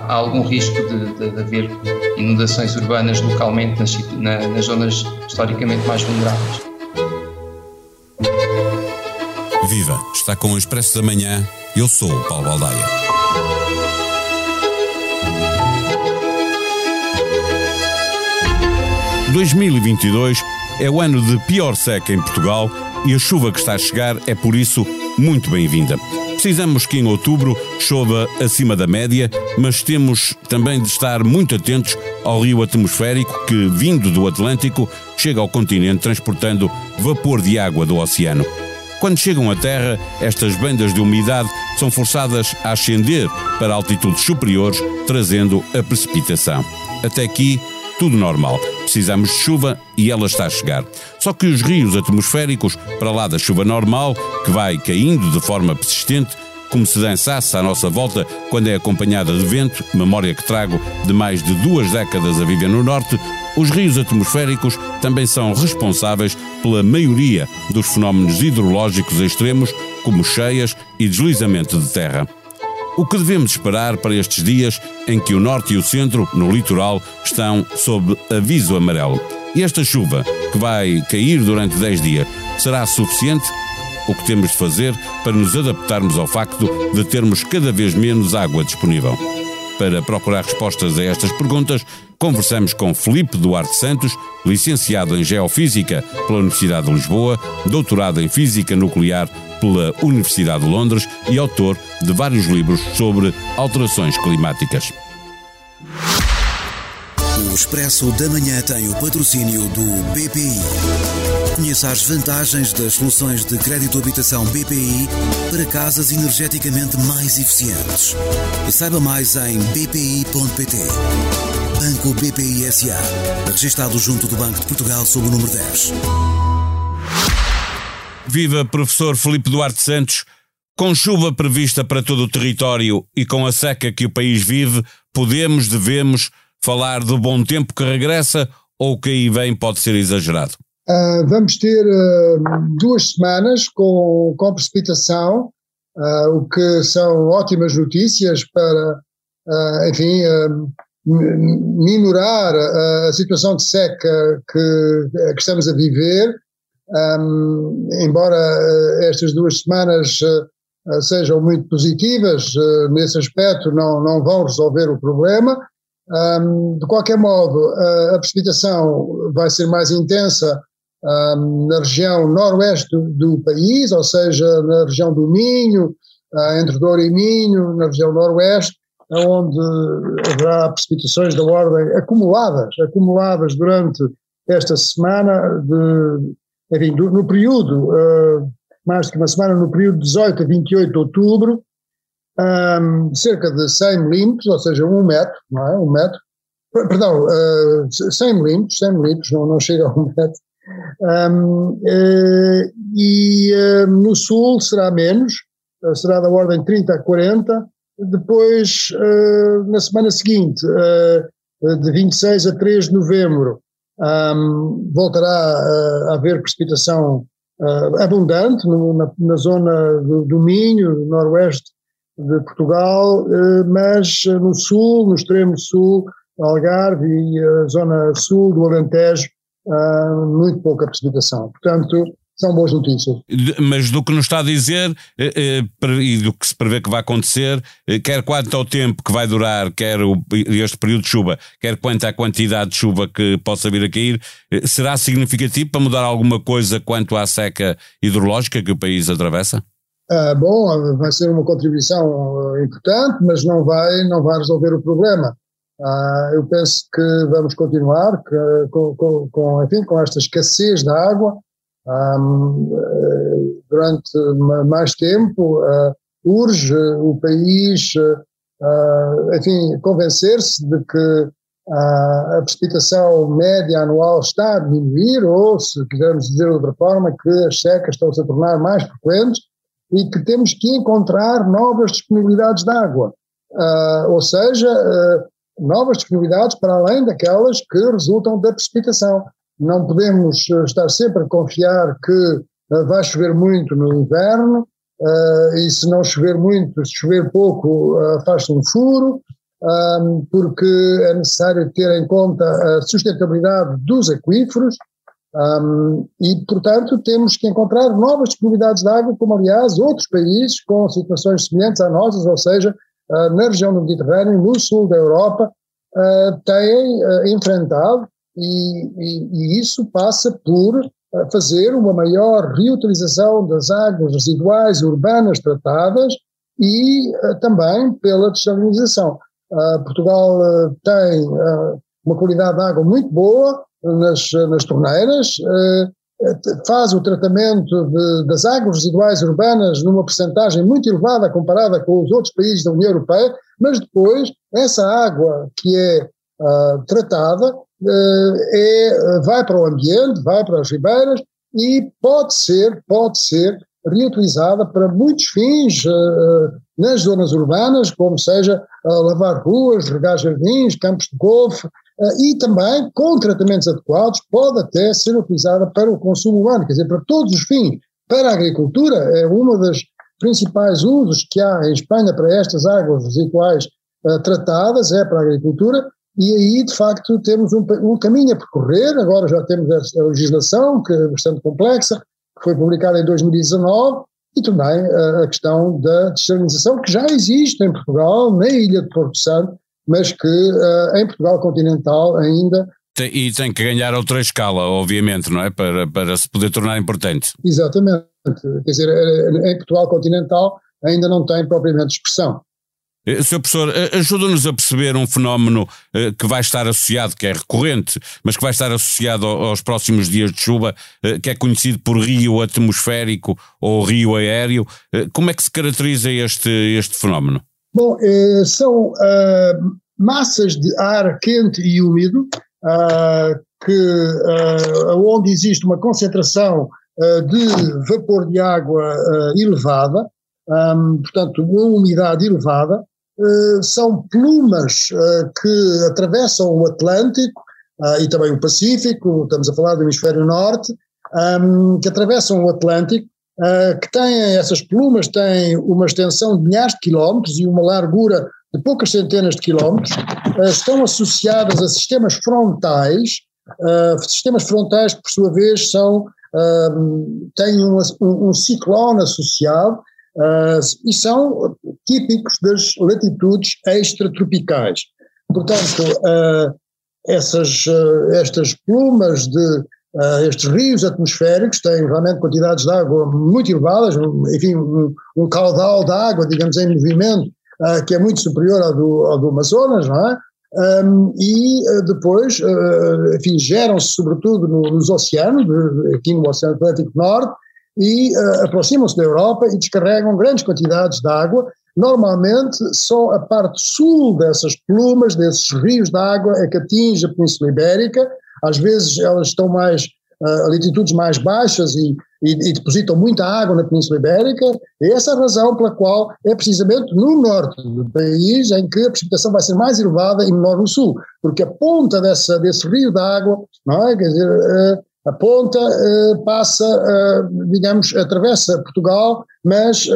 há algum risco de, de, de haver inundações urbanas localmente nas, na, nas zonas historicamente mais vulneráveis. Viva! Está com o Expresso da Manhã. Eu sou o Paulo Baldaia. ...2022 é o ano de pior seca em Portugal e a chuva que está a chegar é, por isso, muito bem-vinda. Precisamos que em outubro chova acima da média, mas temos também de estar muito atentos ao rio atmosférico que, vindo do Atlântico, chega ao continente transportando vapor de água do oceano. Quando chegam à Terra, estas bandas de umidade são forçadas a ascender para altitudes superiores, trazendo a precipitação. Até aqui, tudo normal. Precisamos de chuva e ela está a chegar. Só que os rios atmosféricos, para lá da chuva normal, que vai caindo de forma persistente, como se dançasse à nossa volta quando é acompanhada de vento, memória que trago de mais de duas décadas a viver no Norte, os rios atmosféricos também são responsáveis pela maioria dos fenómenos hidrológicos extremos, como cheias e deslizamento de terra. O que devemos esperar para estes dias em que o norte e o centro, no litoral, estão sob aviso amarelo? E esta chuva, que vai cair durante 10 dias, será suficiente? O que temos de fazer para nos adaptarmos ao facto de termos cada vez menos água disponível? Para procurar respostas a estas perguntas, conversamos com Felipe Duarte Santos, licenciado em Geofísica pela Universidade de Lisboa, doutorado em Física Nuclear pela Universidade de Londres e autor de vários livros sobre alterações climáticas. O Expresso da Manhã tem o patrocínio do BPI. Conheça as vantagens das soluções de crédito habitação BPI para casas energeticamente mais eficientes. Saiba mais em bpi.pt. Banco BPI SA, registado junto do Banco de Portugal sob o número 10. Viva professor Felipe Duarte Santos. Com chuva prevista para todo o território e com a seca que o país vive, podemos, devemos falar do bom tempo que regressa ou o que aí vem pode ser exagerado? Uh, vamos ter uh, duas semanas com, com precipitação, uh, o que são ótimas notícias para, enfim, minorar a situação de seca que, que estamos a viver um, embora uh, estas duas semanas uh, sejam muito positivas, nesse aspecto não, não vão resolver o problema. Um, de qualquer modo, a precipitação vai ser mais intensa um, na região noroeste do, do, país, ou seja, na região do Minho, entre Douro e Minho, na região noroeste, onde haverá precipitações da ordem acumuladas, acumuladas durante esta semana de enfim, do, no período, uh, mais do que uma semana, no período de 18 a 28 de outubro, um, cerca de 100 milímetros, ou seja, um metro, não é? Um metro, perdão, uh, 100 milímetros, 100 milímetros, não, não chega a um metro, um, uh, e uh, no sul será menos, será da ordem de 30 a 40, depois, uh, na semana seguinte, de 26 a 3 de novembro, um, voltará a, a, haver precipitação uh, abundante no, na, na, zona do, do Minho, do noroeste de Portugal, uh, mas no sul, no extremo sul, Algarve e a zona sul do Alentejo, uh, muito pouca precipitação. Portanto, são boas notícias. Mas do que nos está a dizer eh, eh, e do que se prevê que vai acontecer, eh, quer quanto ao tempo que vai durar, quer este período de chuva, quer quanto à quantidade de chuva que possa vir a cair, será significativo para mudar alguma coisa quanto à seca hidrológica que o país atravessa? Ah, bom, vai ser uma contribuição importante, mas não vai, não vai resolver o problema. Ah, eu penso que vamos continuar que, com, com, com, enfim, com esta escassez da água, um, durante mais tempo, uh, urge o país, uh, enfim, convencer-se de que a precipitação média anual está a diminuir, ou, se quisermos dizer de outra forma, que as secas estão-se a tornar mais frequentes e que temos que encontrar novas disponibilidades de água. Uh, ou seja, uh, novas disponibilidades para além daquelas que resultam da precipitação. Não podemos eh, estar sempre a confiar que eh, vai chover muito no inverno e se não chover muito, se chover pouco, faz-se um furo, porque é necessário ter em conta a sustentabilidade dos aquíferos, um, e, portanto, temos que encontrar novas disponibilidades de água, como, aliás, outros países com situações semelhantes à nossas, ou seja, uh, na região do Mediterrâneo, no sul da Europa, uh, têm uh, enfrentado, e, e, e, isso passa por fazer uma maior reutilização das águas residuais urbanas tratadas e também pela desalinização. Portugal tem uma qualidade de água muito boa, nas, nas torneiras, eh, faz o tratamento de, das águas residuais urbanas numa percentagem muito elevada comparada com os outros países da União Europeia, mas depois essa água que é uh, tratada uh, é, vai para o ambiente, vai para as ribeiras e pode ser, pode ser reutilizada para muitos fins uh, nas zonas urbanas, como seja lavar ruas, regar jardins, campos de golfe, eh, e também, com tratamentos adequados, pode até ser utilizada para o consumo humano, quer dizer, para todos os fins. Para a agricultura, é uma das principais usos que há em Espanha para estas águas residuais uh, tratadas, é para a agricultura, e aí, de facto, temos um, um, caminho a percorrer. Agora já temos a legislação, que é bastante complexa, que foi publicada em 2019, e também a questão da desalinização, que já existe em Portugal, na ilha de Porto Santo, mas que uh, em Portugal continental ainda. E tem que ganhar outra escala, obviamente, não é? Para, para se poder tornar importante. Exatamente. Quer dizer, eh, em Portugal continental ainda não tem propriamente expressão. Eh, Sr. Professor, ajuda-nos a perceber um fenómeno que vai estar associado, que é recorrente, mas que vai estar associado aos próximos dias de chuva, que é conhecido por rio atmosférico ou rio aéreo. Como é que se caracteriza este, este fenómeno? Bom, eh, são uh, massas de ar quente e úmido, uh, que, uh, onde existe uma concentração de vapor de água elevada, um, portanto, uma umidade elevada, são plumas que atravessam o Atlântico e também o Pacífico, estamos a falar do hemisfério norte, um, que atravessam o Atlântico uh, que têm, essas plumas têm uma extensão de milhares de quilómetros e uma largura de poucas centenas de quilómetros, uh, estão associadas a sistemas frontais, uh, sistemas frontais que por sua vez são, têm um, um, ciclone associado e são típicos das latitudes extratropicais. Portanto, essas, estas plumas de Uh, estes rios atmosféricos têm realmente quantidades de água muito elevadas, enfim, um, um caudal de água, digamos, em movimento, uh, que é muito superior ao do, ao do Amazonas, não é? Um, e uh, depois, enfim, geram-se sobretudo no, nos oceanos, aqui no Oceano Atlântico Norte, e aproximam-se da Europa e descarregam grandes quantidades de água. Normalmente, só a parte sul dessas plumas, desses rios de água, é que atinge a Península Ibérica, às vezes elas estão mais a latitudes mais baixas e, e, e, depositam muita água na Península Ibérica, e essa é a razão pela qual é precisamente no norte do país em que a precipitação vai ser mais elevada e menor no sul, porque a ponta dessa, desse rio de água, não é? Quer dizer, uh, a ponta uh, passa, uh, digamos, atravessa Portugal, mas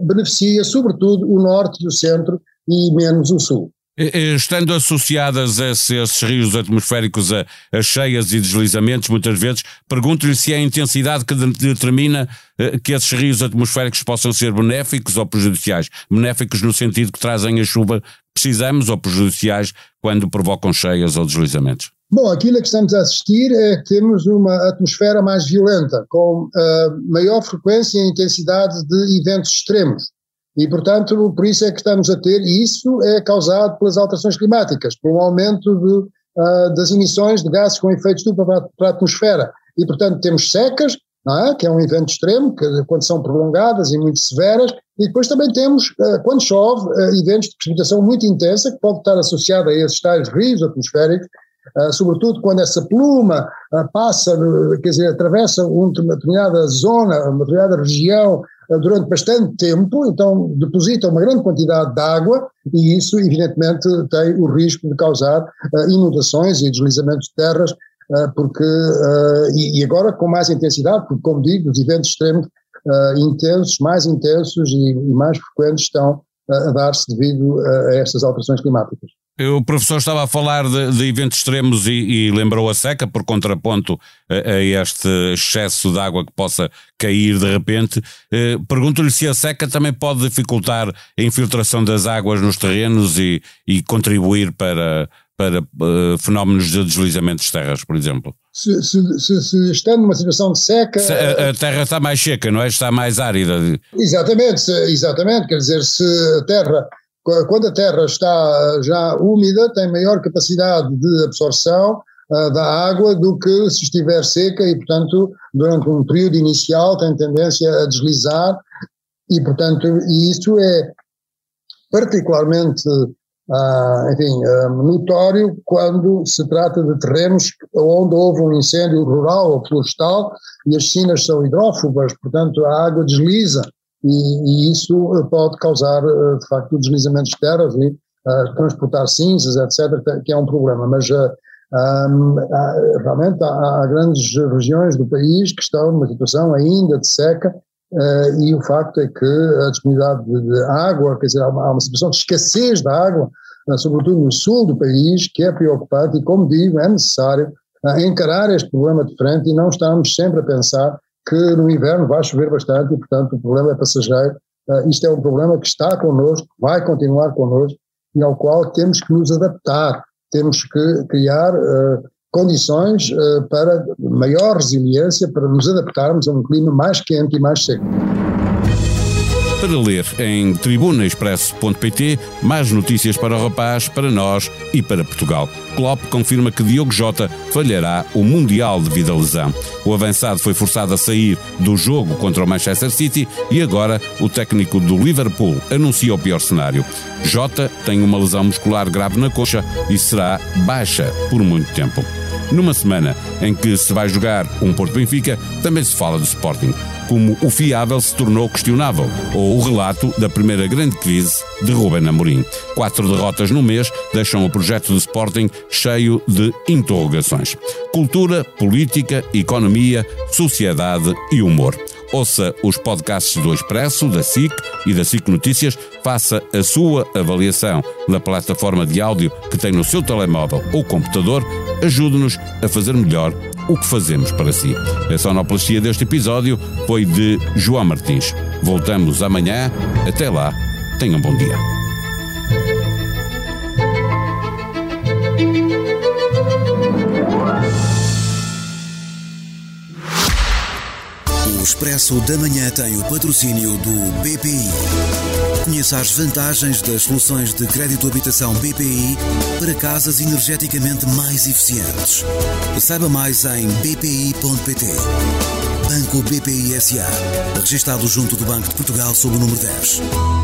beneficia sobretudo o norte e o centro e menos o sul. Estando associadas a esses rios atmosféricos a, a cheias e deslizamentos, muitas vezes, pergunto-lhe se é a intensidade que determina eh, que esses rios atmosféricos possam ser benéficos ou prejudiciais. Benéficos no sentido que trazem a chuva que precisamos ou prejudiciais quando provocam cheias ou deslizamentos. Bom, aquilo a que estamos a assistir é que temos uma atmosfera mais violenta, com uh, maior frequência e intensidade de eventos extremos. E, portanto, por isso é que estamos a ter, e isso é causado pelas alterações climáticas, pelo aumento de, uh, das emissões de gases com efeito estufa para, para, a atmosfera. E, portanto, temos secas, é? que é um evento extremo, que, quando são prolongadas e muito severas, e depois também temos, uh, quando chove, uh, eventos de precipitação muito intensa, que pode estar associada a esses tais rios atmosféricos, Uh, sobretudo quando essa pluma uh, passa, quer dizer, atravessa uma determinada zona, uma determinada região eh, durante bastante tempo, então deposita uma grande quantidade de água e isso, evidentemente, tem o risco de causar inundações e deslizamentos de terras, porque, e, agora com mais intensidade, porque, como digo, os eventos extremos intensos, mais intensos e mais frequentes estão a dar-se devido a estas alterações climáticas. O professor estava a falar de, de eventos extremos e, e, lembrou a seca, por contraponto a, a, este excesso de água que possa cair de repente. Eh, Pergunto-lhe se a seca também pode dificultar a infiltração das águas nos terrenos e, e contribuir para, para uh, fenómenos de deslizamento de terras, por exemplo. Se, se, se, se estando numa situação de seca. A, a, terra está mais seca, não é? Está mais árida. Exatamente, exatamente. Quer dizer, se a terra quando a terra está já úmida, tem maior capacidade de absorção uh, da água do que se estiver seca e, portanto, durante um período inicial tem tendência a deslizar e, portanto, e isso é particularmente, uh, enfim, uh, notório quando se trata de terrenos onde houve um incêndio rural ou florestal e as sinas são hidrófobas, portanto, a água desliza e, e isso eh, pode causar, eh, de facto, deslizamentos de terras e uh, transportar cinzas, etc., que é um problema. Mas uh, um, há, realmente há, há, grandes regiões do país que estão numa situação ainda de seca uh, e o facto é que a disponibilidade de, de água, quer dizer, há uma, há uma, situação de escassez da água, sobretudo no sul do país, que é preocupante e, como digo, é necessário encarar este problema de frente e não estarmos sempre a pensar que no inverno vai chover bastante e, portanto, o problema é passageiro. Uh, isto é um problema que está connosco, vai continuar connosco e ao qual temos que nos adaptar, temos que criar uh, condições uh, para maior resiliência, para nos adaptarmos a um clima mais quente e mais seco para ler em tribunaexpresso.pt mais notícias para o rapaz, para nós e para Portugal. Klopp confirma que Diogo Jota falhará o Mundial devido à lesão. O avançado foi forçado a sair do jogo contra o Manchester City e agora o técnico do Liverpool anuncia o pior cenário. Jota tem uma lesão muscular grave na coxa e será baixa por muito tempo. Numa semana em que se vai jogar um Porto Benfica, também se fala do Sporting como o fiável se tornou questionável, ou o relato da primeira grande crise de Ruben Amorim. Quatro derrotas no mês deixam o projeto de Sporting cheio de interrogações. Cultura, política, economia, sociedade e humor. Ouça os podcasts do Expresso, da SIC e da SIC Notícias, faça a sua avaliação na plataforma de áudio que tem no seu telemóvel ou computador, ajude-nos a fazer melhor o que fazemos para si. A sonoplastia deste episódio foi de João Martins. Voltamos amanhã. Até lá. Tenham um bom dia. O Expresso da Manhã tem o patrocínio do BPI. Conheça as vantagens das soluções de crédito habitação BPI para casas energeticamente mais eficientes. Saiba mais em bpi.pt. Banco BPI SA. Registrado junto do Banco de Portugal sob o número 10.